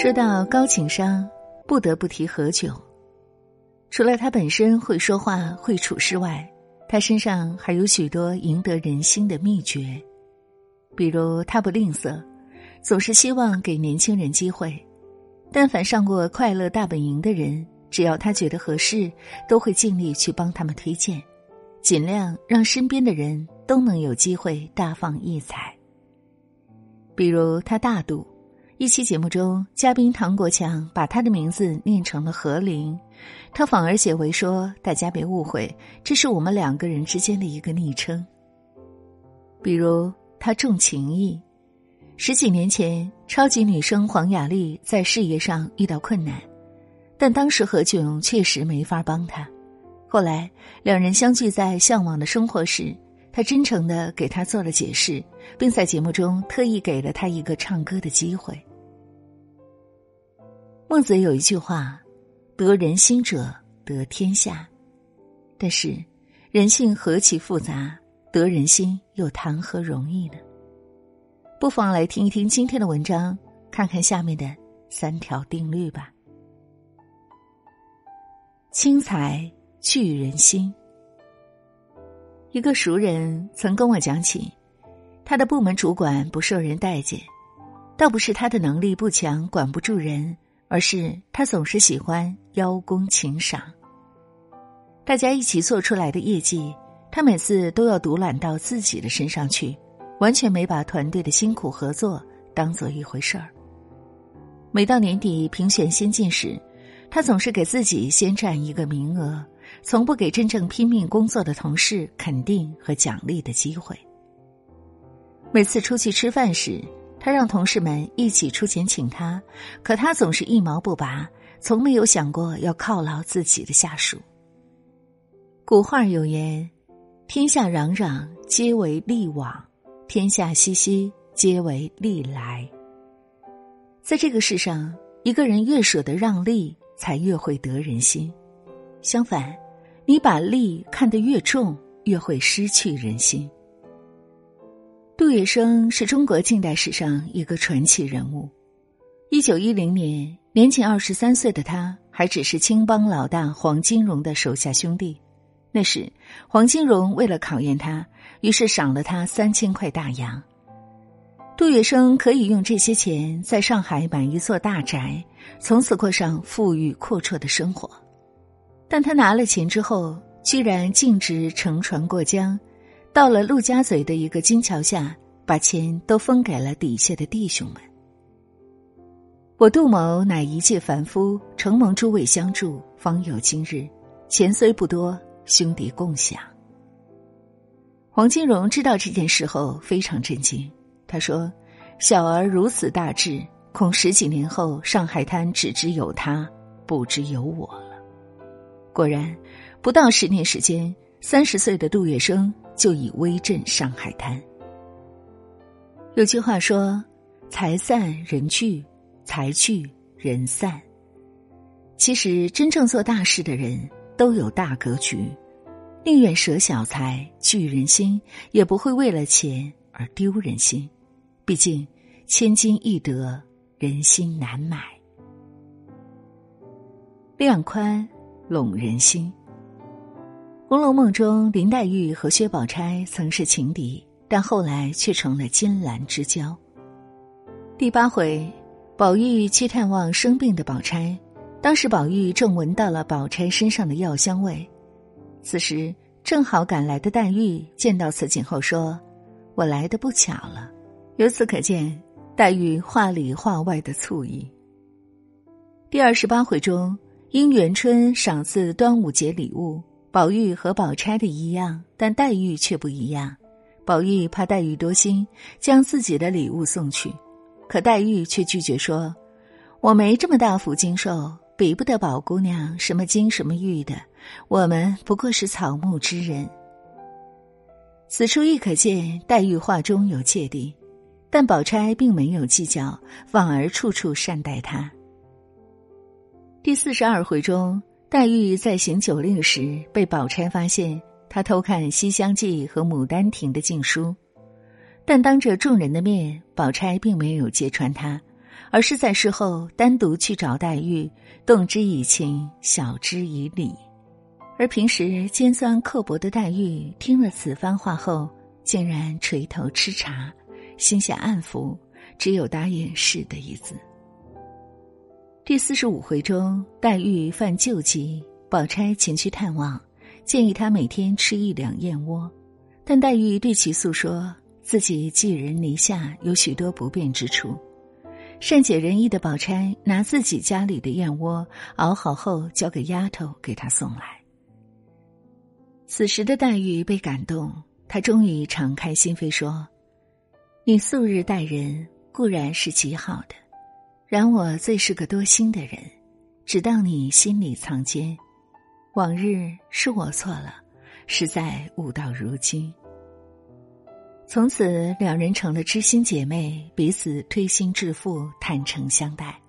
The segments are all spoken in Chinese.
说到高情商，不得不提何炅。除了他本身会说话、会处事外，他身上还有许多赢得人心的秘诀。比如，他不吝啬，总是希望给年轻人机会。但凡上过《快乐大本营》的人，只要他觉得合适，都会尽力去帮他们推荐，尽量让身边的人都能有机会大放异彩。比如，他大度。一期节目中，嘉宾唐国强把他的名字念成了何林，他反而解围说：“大家别误会，这是我们两个人之间的一个昵称。”比如他重情义，十几年前，超级女声黄雅莉在事业上遇到困难，但当时何炅确实没法帮她。后来两人相聚在向往的生活时。他真诚的给他做了解释，并在节目中特意给了他一个唱歌的机会。孟子有一句话：“得人心者得天下。”但是，人性何其复杂，得人心又谈何容易呢？不妨来听一听今天的文章，看看下面的三条定律吧。轻财聚人心。一个熟人曾跟我讲起，他的部门主管不受人待见，倒不是他的能力不强管不住人，而是他总是喜欢邀功请赏。大家一起做出来的业绩，他每次都要独揽到自己的身上去，完全没把团队的辛苦合作当做一回事儿。每到年底评选先进时，他总是给自己先占一个名额。从不给真正拼命工作的同事肯定和奖励的机会。每次出去吃饭时，他让同事们一起出钱请他，可他总是一毛不拔，从没有想过要犒劳自己的下属。古话有言：“天下攘攘，皆为利往；天下熙熙，皆为利来。”在这个世上，一个人越舍得让利，才越会得人心。相反，你把利看得越重，越会失去人心。杜月笙是中国近代史上一个传奇人物。一九一零年，年仅二十三岁的他，还只是青帮老大黄金荣的手下兄弟。那时，黄金荣为了考验他，于是赏了他三千块大洋。杜月笙可以用这些钱在上海买一座大宅，从此过上富裕阔绰的生活。但他拿了钱之后，居然径直乘船过江，到了陆家嘴的一个金桥下，把钱都分给了底下的弟兄们。我杜某乃一介凡夫，承蒙诸位相助，方有今日。钱虽不多，兄弟共享。黄金荣知道这件事后非常震惊，他说：“小儿如此大志，恐十几年后上海滩只知有他，不知有我了。”果然，不到十年时间，三十岁的杜月笙就已威震上海滩。有句话说：“财散人聚，财聚人散。”其实，真正做大事的人都有大格局，宁愿舍小财聚人心，也不会为了钱而丢人心。毕竟，千金易得，人心难买。量宽。拢人心，《红楼梦》中林黛玉和薛宝钗曾是情敌，但后来却成了金兰之交。第八回，宝玉去探望生病的宝钗，当时宝玉正闻到了宝钗身上的药香味，此时正好赶来的黛玉见到此景后说：“我来的不巧了。”由此可见，黛玉话里话外的醋意。第二十八回中。因元春赏赐端午节礼物，宝玉和宝钗的一样，但黛玉却不一样。宝玉怕黛玉多心，将自己的礼物送去，可黛玉却拒绝说：“我没这么大福金寿，比不得宝姑娘什么金什么玉的。我们不过是草木之人。”此处亦可见黛玉话中有芥蒂，但宝钗并没有计较，反而处处善待她。第四十二回中，黛玉在行酒令时，被宝钗发现她偷看《西厢记》和《牡丹亭》的禁书，但当着众人的面，宝钗并没有揭穿她，而是在事后单独去找黛玉，动之以情，晓之以理。而平时尖酸刻薄的黛玉听了此番话后，竟然垂头吃茶，心下暗服，只有答应是的一字。第四十五回中，黛玉犯旧疾，宝钗前去探望，建议她每天吃一两燕窝，但黛玉对其诉说自己寄人篱下，有许多不便之处。善解人意的宝钗拿自己家里的燕窝熬好后，交给丫头给她送来。此时的黛玉被感动，她终于敞开心扉说：“你素日待人固然是极好的，然我最是个多心的人，只当你心里藏奸。往日是我错了，实在悟到如今。”从此，两人成了知心姐妹，彼此推心置腹，坦诚相待。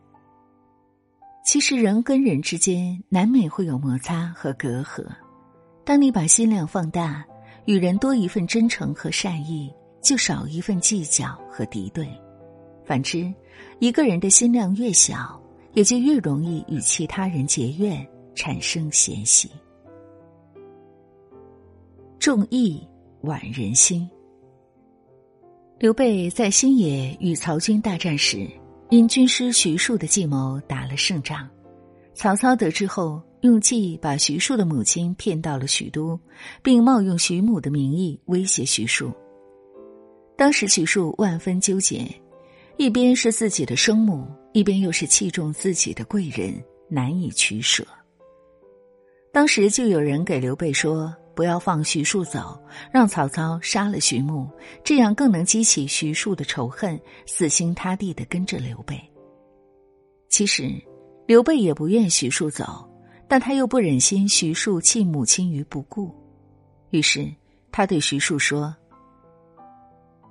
其实，人跟人之间难免会有摩擦和隔阂。当你把心量放大，与人多一份真诚和善意，就少一份计较和敌对。反之，一个人的心量越小，也就越容易与其他人结怨，产生嫌隙。重义挽人心。刘备在新野与曹军大战时，因军师徐庶的计谋打了胜仗。曹操得知后，用计把徐庶的母亲骗到了许都，并冒用徐母的名义威胁徐庶。当时徐庶万分纠结，一边是自己的生母，一边又是器重自己的贵人，难以取舍。当时就有人给刘备说。不要放徐庶走，让曹操杀了徐牧，这样更能激起徐庶的仇恨，死心塌地的跟着刘备。其实，刘备也不愿徐庶走，但他又不忍心徐庶弃母亲于不顾，于是他对徐庶说：“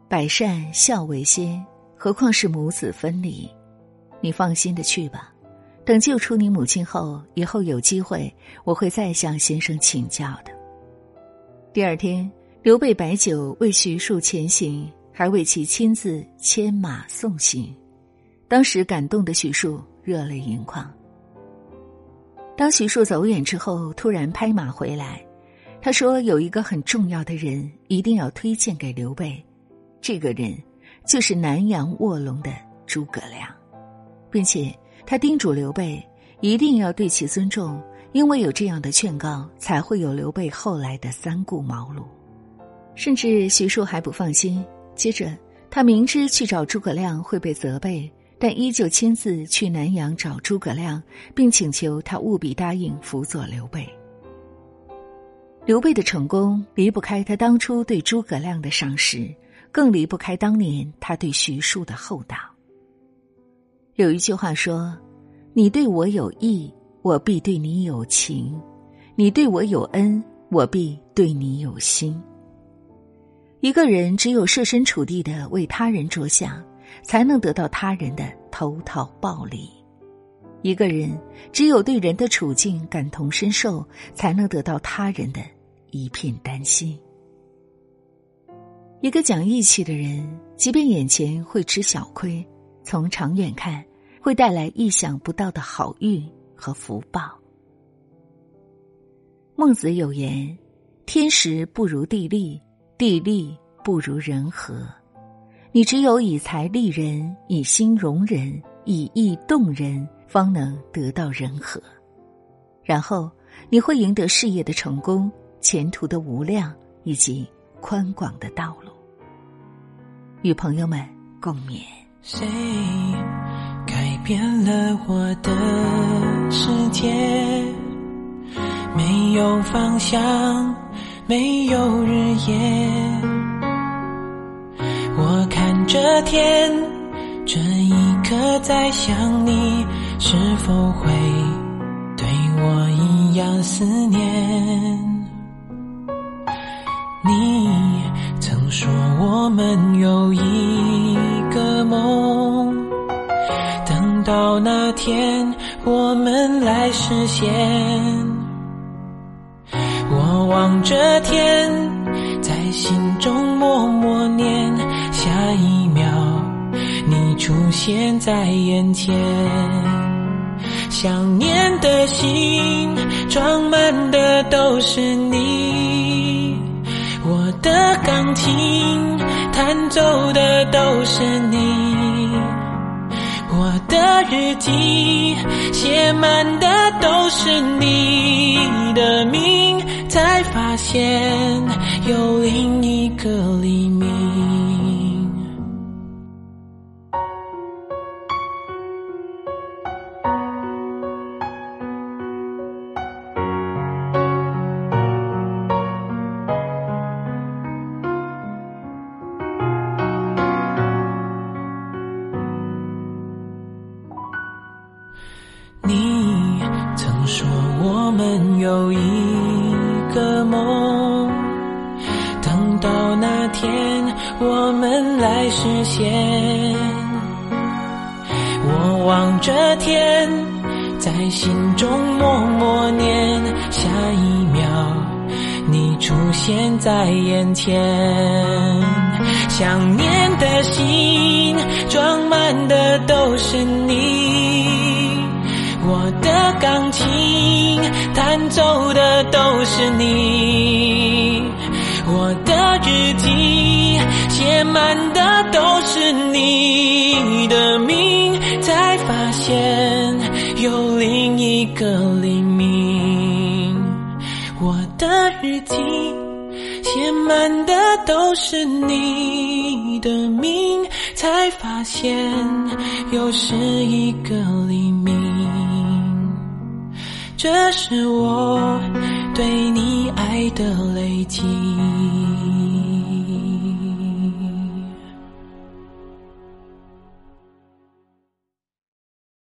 百善孝为先，何况是母子分离？你放心的去吧。等救出你母亲后，以后有机会，我会再向先生请教的。”第二天，刘备摆酒为徐庶前行，还为其亲自牵马送行。当时感动的徐庶热泪盈眶。当徐庶走远之后，突然拍马回来，他说：“有一个很重要的人一定要推荐给刘备，这个人就是南阳卧龙的诸葛亮，并且他叮嘱刘备一定要对其尊重。”因为有这样的劝告，才会有刘备后来的三顾茅庐。甚至徐庶还不放心，接着他明知去找诸葛亮会被责备，但依旧亲自去南阳找诸葛亮，并请求他务必答应辅佐刘备。刘备的成功离不开他当初对诸葛亮的赏识，更离不开当年他对徐庶的厚道。有一句话说：“你对我有义。”我必对你有情，你对我有恩，我必对你有心。一个人只有设身处地的为他人着想，才能得到他人的投桃报李；一个人只有对人的处境感同身受，才能得到他人的一片担心。一个讲义气的人，即便眼前会吃小亏，从长远看，会带来意想不到的好运。和福报。孟子有言：“天时不如地利，地利不如人和。”你只有以财利人，以心容人，以义动人，方能得到人和。然后你会赢得事业的成功、前途的无量以及宽广的道路。与朋友们共勉。谁改？变了我的世界，没有方向，没有日夜。我看着天，这一刻在想你，是否会对我一样思念？你曾说我们有一个梦。等到那天，我们来实现。我望着天，在心中默默念：下一秒，你出现在眼前。想念的心装满的都是你，钢琴弹奏的都是你，我的日记写满的都是你的名，才发现有另一个黎明。我们来实现。我望着天，在心中默默念，下一秒你出现在眼前。想念的心装满的都是你。我的钢琴弹奏的都是你，写满的都是你的名，才发现有另一个黎明。我的日记写满的都是你的名，才发现又是一个黎明。这是我对你爱的累积。